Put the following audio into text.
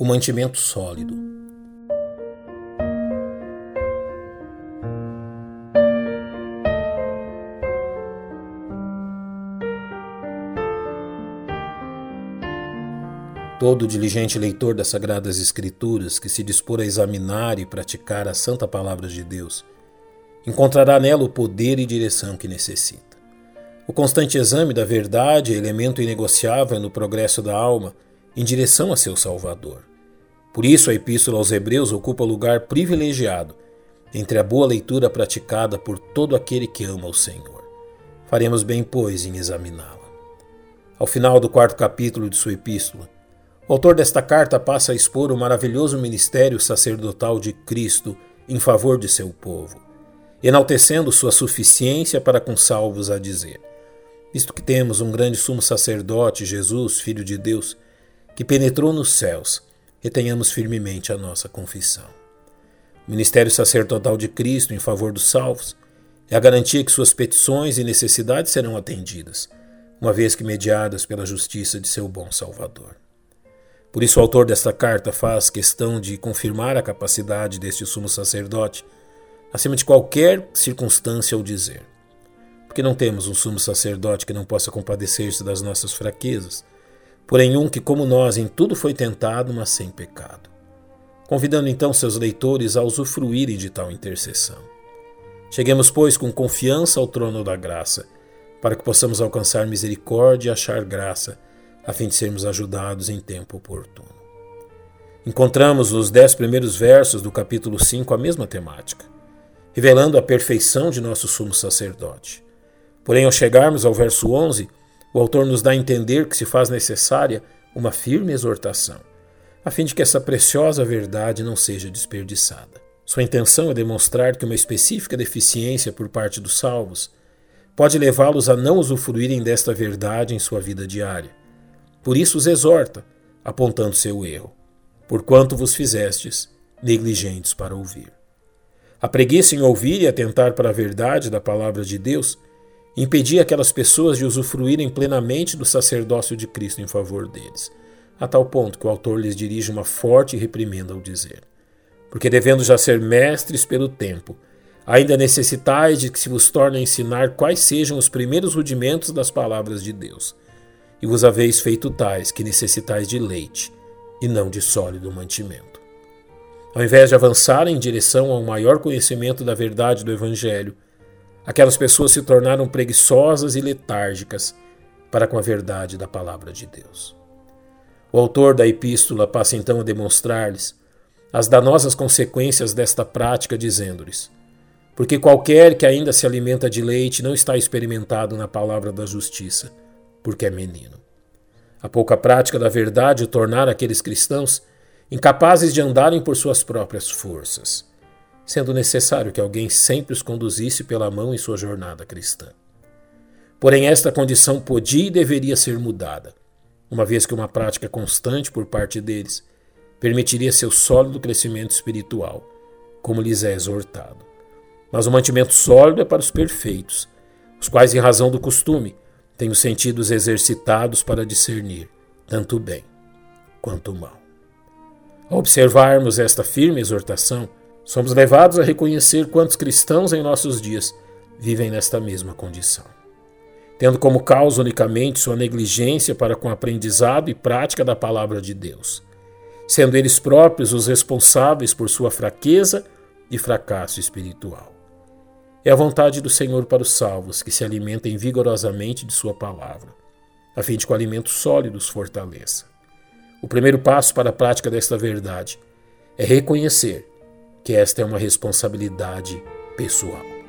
o mantimento sólido. Todo diligente leitor das Sagradas Escrituras que se dispor a examinar e praticar a santa palavra de Deus encontrará nela o poder e direção que necessita. O constante exame da verdade é elemento inegociável no progresso da alma em direção a seu Salvador. Por isso, a Epístola aos Hebreus ocupa lugar privilegiado entre a boa leitura praticada por todo aquele que ama o Senhor. Faremos bem, pois, em examiná-la. Ao final do quarto capítulo de sua epístola, o autor desta carta passa a expor o maravilhoso ministério sacerdotal de Cristo em favor de seu povo, enaltecendo sua suficiência para com salvos a dizer: Visto que temos um grande sumo sacerdote, Jesus, Filho de Deus, que penetrou nos céus, retenhamos firmemente a nossa confissão. O ministério sacerdotal de Cristo em favor dos salvos é a garantia que suas petições e necessidades serão atendidas, uma vez que mediadas pela justiça de seu bom Salvador. Por isso, o autor desta carta faz questão de confirmar a capacidade deste sumo sacerdote, acima de qualquer circunstância ou dizer. Porque não temos um sumo sacerdote que não possa compadecer-se das nossas fraquezas, porém um que, como nós, em tudo foi tentado, mas sem pecado. Convidando então seus leitores a usufruírem de tal intercessão. Cheguemos, pois, com confiança ao trono da graça, para que possamos alcançar misericórdia e achar graça, a fim de sermos ajudados em tempo oportuno. Encontramos nos dez primeiros versos do capítulo 5 a mesma temática, revelando a perfeição de nosso sumo sacerdote. Porém, ao chegarmos ao verso 11, o autor nos dá a entender que se faz necessária uma firme exortação, a fim de que essa preciosa verdade não seja desperdiçada. Sua intenção é demonstrar que uma específica deficiência por parte dos salvos pode levá-los a não usufruírem desta verdade em sua vida diária. Por isso os exorta, apontando seu erro, porquanto vos fizestes negligentes para ouvir. A preguiça em ouvir e atentar para a verdade da palavra de Deus impedia aquelas pessoas de usufruírem plenamente do sacerdócio de Cristo em favor deles, a tal ponto que o autor lhes dirige uma forte reprimenda ao dizer: Porque devendo já ser mestres pelo tempo, ainda necessitais de que se vos torne a ensinar quais sejam os primeiros rudimentos das palavras de Deus, e vos haveis feito tais que necessitais de leite e não de sólido mantimento. Ao invés de avançarem em direção a um maior conhecimento da verdade do Evangelho, Aquelas pessoas se tornaram preguiçosas e letárgicas para com a verdade da palavra de Deus. O autor da epístola passa então a demonstrar-lhes as danosas consequências desta prática, dizendo-lhes: Porque qualquer que ainda se alimenta de leite não está experimentado na palavra da justiça, porque é menino. A pouca prática da verdade tornar aqueles cristãos incapazes de andarem por suas próprias forças sendo necessário que alguém sempre os conduzisse pela mão em sua jornada cristã. Porém, esta condição podia e deveria ser mudada, uma vez que uma prática constante por parte deles permitiria seu sólido crescimento espiritual, como lhes é exortado. Mas o mantimento sólido é para os perfeitos, os quais, em razão do costume, têm os sentidos exercitados para discernir tanto o bem quanto o mal. Ao observarmos esta firme exortação, Somos levados a reconhecer quantos cristãos em nossos dias vivem nesta mesma condição, tendo como causa unicamente sua negligência para com o aprendizado e prática da palavra de Deus, sendo eles próprios os responsáveis por sua fraqueza e fracasso espiritual. É a vontade do Senhor para os salvos que se alimentem vigorosamente de Sua palavra, a fim de que o alimento sólido os fortaleça. O primeiro passo para a prática desta verdade é reconhecer que esta é uma responsabilidade pessoal.